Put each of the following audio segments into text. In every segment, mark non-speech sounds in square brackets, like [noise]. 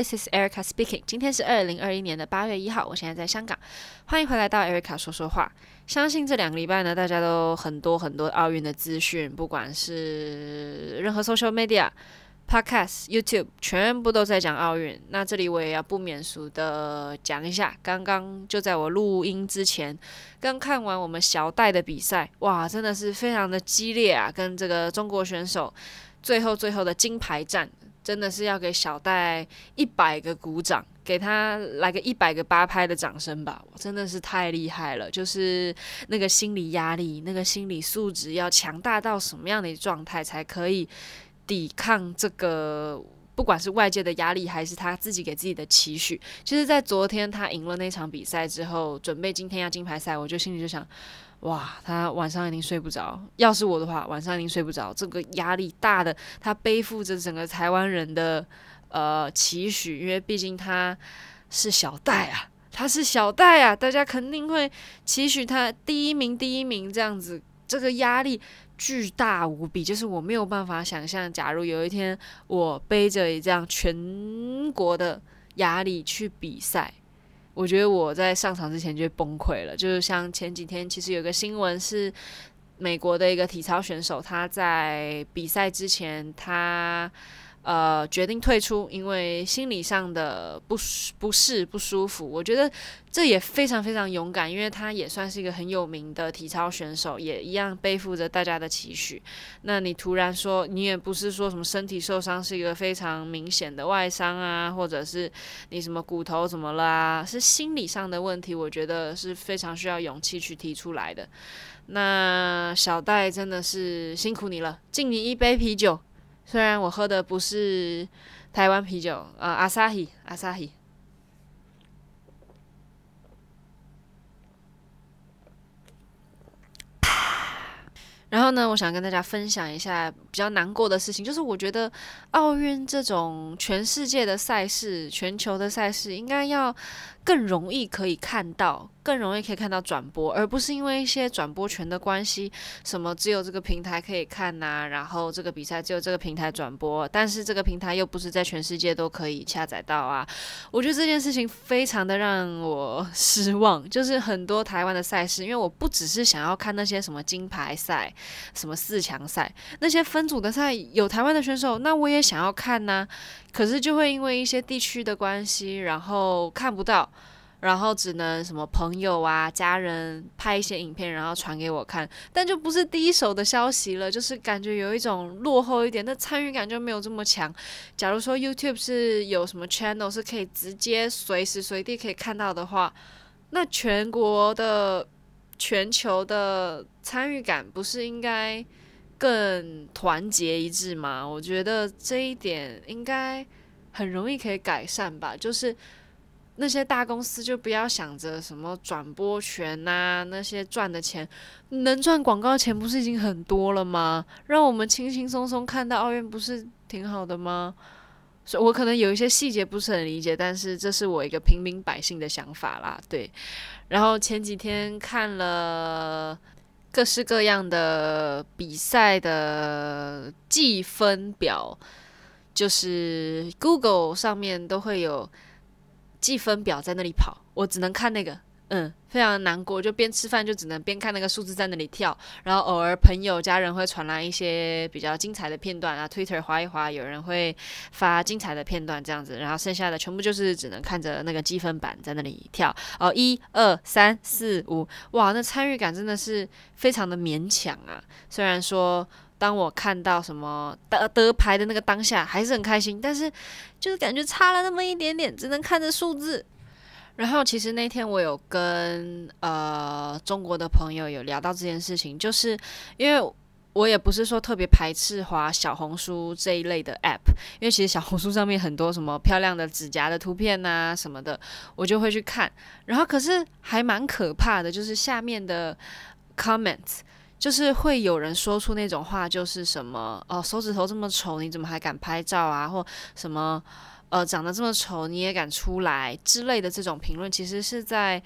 This is Erica speaking。今天是二零二一年的八月一号，我现在在香港，欢迎回来到 Erica 说说话。相信这两个礼拜呢，大家都很多很多奥运的资讯，不管是任何 social media、podcast、YouTube，全部都在讲奥运。那这里我也要不免俗的讲一下，刚刚就在我录音之前，刚看完我们小戴的比赛，哇，真的是非常的激烈啊，跟这个中国选手最后最后的金牌战。真的是要给小戴一百个鼓掌，给他来个一百个八拍的掌声吧！我真的是太厉害了，就是那个心理压力、那个心理素质要强大到什么样的状态，才可以抵抗这个，不管是外界的压力，还是他自己给自己的期许。其实，在昨天他赢了那场比赛之后，准备今天要金牌赛，我就心里就想。哇，他晚上一定睡不着。要是我的话，晚上一定睡不着。这个压力大的，他背负着整个台湾人的呃期许，因为毕竟他是小戴啊，他是小戴啊，大家肯定会期许他第一名，第一名这样子。这个压力巨大无比，就是我没有办法想象，假如有一天我背着这样全国的压力去比赛。我觉得我在上场之前就崩溃了，就是像前几天，其实有个新闻是美国的一个体操选手，他在比赛之前，他。呃，决定退出，因为心理上的不不适不舒服。我觉得这也非常非常勇敢，因为他也算是一个很有名的体操选手，也一样背负着大家的期许。那你突然说，你也不是说什么身体受伤，是一个非常明显的外伤啊，或者是你什么骨头怎么了啊，是心理上的问题。我觉得是非常需要勇气去提出来的。那小戴真的是辛苦你了，敬你一杯啤酒。虽然我喝的不是台湾啤酒，呃，阿萨希，阿萨希。然后呢，我想跟大家分享一下比较难过的事情，就是我觉得奥运这种全世界的赛事、全球的赛事，应该要更容易可以看到。更容易可以看到转播，而不是因为一些转播权的关系，什么只有这个平台可以看呐、然后这个比赛只有这个平台转播，但是这个平台又不是在全世界都可以下载到啊。我觉得这件事情非常的让我 [laughs] 失望，就是很多台湾的赛事，因为我不只是想要看那些什么金牌赛、什么四强赛，那些分分组的赛有台湾的选手，那我也想要看呐、可是就会因为一些地区的关系，然后看不到。然后只能什么朋友啊、家人拍一些影片，然后传给我看，但就不是第一手的消息了，就是感觉有一种落后一点，那参与感就没有这么强。假如说 YouTube 是有什么 channel 是可以直接随时随地可以看到的话，那全国的、全球的参与感不是应该更团结一致吗？我觉得这一点应该很容易可以改善吧，就是。那些大公司就不要想着什么转播权呐、那些赚的钱，能赚广告钱不是已经很多了吗？让我们轻轻松松看到奥运不是挺好的吗？所以我可能有一些细节不是很理解，但是这是我一个平民百姓的想法啦。对，然后前几天看了各式各样的比赛的计分表，就是 Google 上面都会有。计分表在那里跑，我只能看那个，嗯，非常难过，就边吃饭就只能边看那个数字在那里跳，然后偶尔朋友家人会传来一些比较精彩的片段啊，Twitter 滑一滑，有人会发精彩的片段这样子，然后剩下的全部就是只能看着那个积分板在那里跳，哦，一二三四五，哇，那参与感真的是非常的勉强啊，虽然说。当我看到什么得得牌的那个当下，还是很开心，但是就是感觉差了那么一点点，只能看着数字。然后其实那天我有跟呃中国的朋友有聊到这件事情，就是因为我也不是说特别排斥滑小红书这一类的 app，因为其实小红书上面很多什么漂亮的指甲的图片啊什么的，我就会去看。然后可是还蛮可怕的，就是下面的 comment。就是会有人说出那种话，就是什么哦，手指头这么丑，你怎么还敢拍照啊？或什么呃，长得这么丑你也敢出来之类的这种评论，其实是在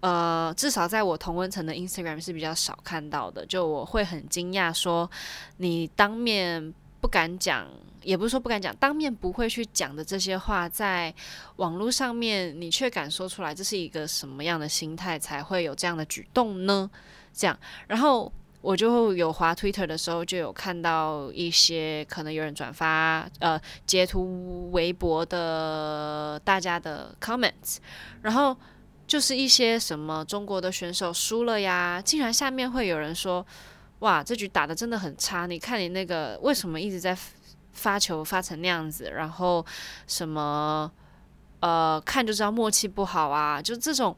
呃，至少在我同温层的 Instagram 是比较少看到的。就我会很惊讶，说你当面不敢讲，也不是说不敢讲，当面不会去讲的这些话，在网络上面你却敢说出来，这是一个什么样的心态才会有这样的举动呢？这样，然后。我就有滑 Twitter 的时候，就有看到一些可能有人转发呃截图微博的大家的 comments，然后就是一些什么中国的选手输了呀，竟然下面会有人说，哇，这局打得真的很差，你看你那个为什么一直在发球发成那样子，然后什么呃看就知道默契不好啊，就这种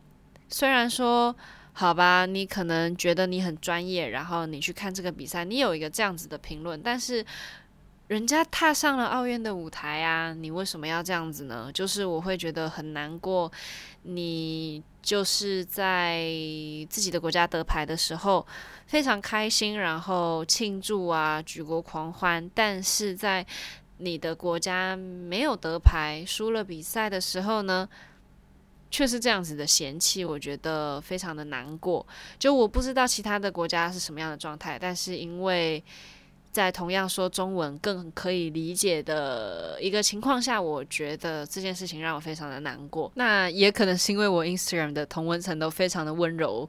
虽然说。好吧，你可能觉得你很专业，然后你去看这个比赛，你有一个这样子的评论，但是人家踏上了奥运的舞台啊，你为什么要这样子呢？就是我会觉得很难过，你就是在自己的国家得牌的时候非常开心，然后庆祝啊，举国狂欢，但是在你的国家没有得牌，输了比赛的时候呢，却是这样子的嫌弃，我觉得非常的难过。就我不知道其他的国家是什么样的状态，但是因为在同样说中文更可以理解的一个情况下，我觉得这件事情让我非常的难过。那也可能是因为我 Instagram 的同文层都非常的温柔，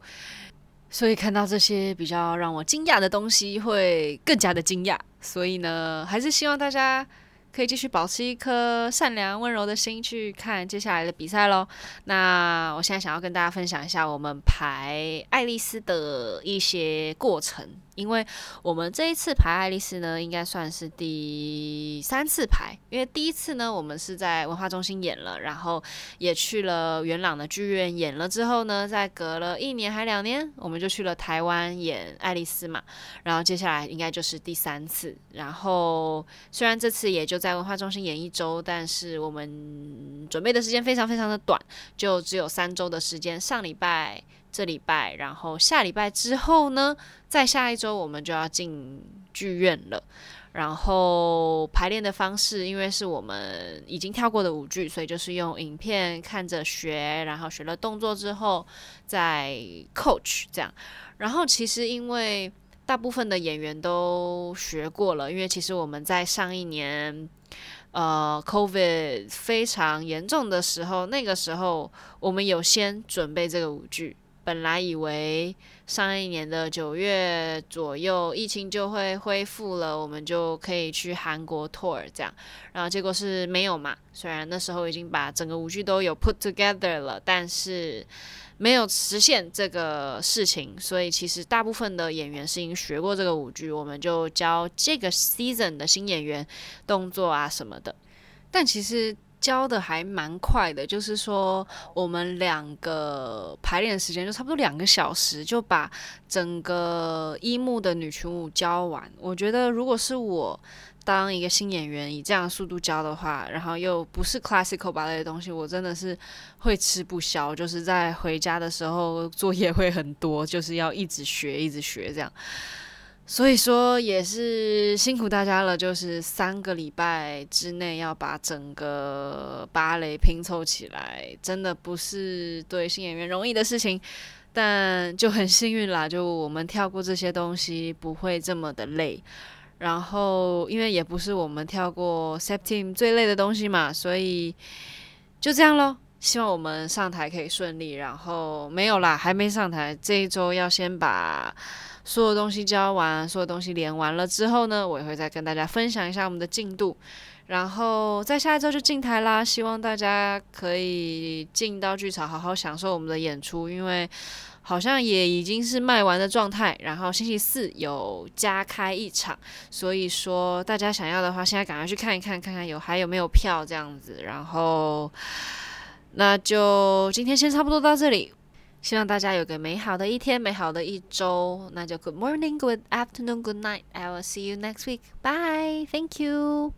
所以看到这些比较让我惊讶的东西会更加的惊讶。所以呢，还是希望大家。可以继续保持一颗善良温柔的心去看接下来的比赛喽。那我现在想要跟大家分享一下我们排爱丽丝的一些过程。因为我们这一次排爱丽丝呢，应该算是第三次排。因为第一次呢，我们是在文化中心演了，然后也去了元朗的剧院演了之后呢，再隔了一年还两年，我们就去了台湾演爱丽丝嘛。然后接下来应该就是第三次。然后虽然这次也就在文化中心演一周，但是我们准备的时间非常非常的短，就只有三周的时间。上礼拜。这礼拜，然后下礼拜之后呢，再下一周我们就要进剧院了。然后排练的方式，因为是我们已经跳过的舞剧，所以就是用影片看着学，然后学了动作之后再 coach 这样。然后其实因为大部分的演员都学过了，因为其实我们在上一年呃 COVID 非常严重的时候，那个时候我们有先准备这个舞剧。本来以为上一年的九月左右疫情就会恢复了，我们就可以去韩国 tour 这样，然后结果是没有嘛。虽然那时候已经把整个舞剧都有 put together 了，但是没有实现这个事情。所以其实大部分的演员是已经学过这个舞剧，我们就教这个 season 的新演员动作啊什么的。但其实。教的还蛮快的，就是说我们两个排练时间就差不多两个小时，就把整个一幕的女群舞教完。我觉得如果是我当一个新演员，以这样的速度教的话，然后又不是 classical bar 类的东西，我真的是会吃不消。就是在回家的时候 [laughs] 作业会很多，就是要一直学，一直学这样。所以说也是辛苦大家了，就是三个礼拜之内要把整个芭蕾拼凑起来，真的不是对新演员容易的事情，但就很幸运啦，就我们跳过这些东西不会这么的累，然后因为也不是我们跳过 Septim 最累的东西嘛，所以就这样咯。希望我们上台可以顺利，然后没有啦，还没上台，这一周要先把。所有东西交完，所有东西连完了之后呢，我也会再跟大家分享一下我们的进度，然后在下一周就进台啦。希望大家可以进到剧场，好好享受我们的演出，因为好像也已经是卖完的状态。然后星期四有加开一场，所以说大家想要的话，现在赶快去看一看，看看有还有没有票这样子。然后那就今天先差不多到这里。希望大家有个美好的一天，美好的一周。那就 Good morning, Good afternoon, Good night. I will see you next week. Bye. Thank you.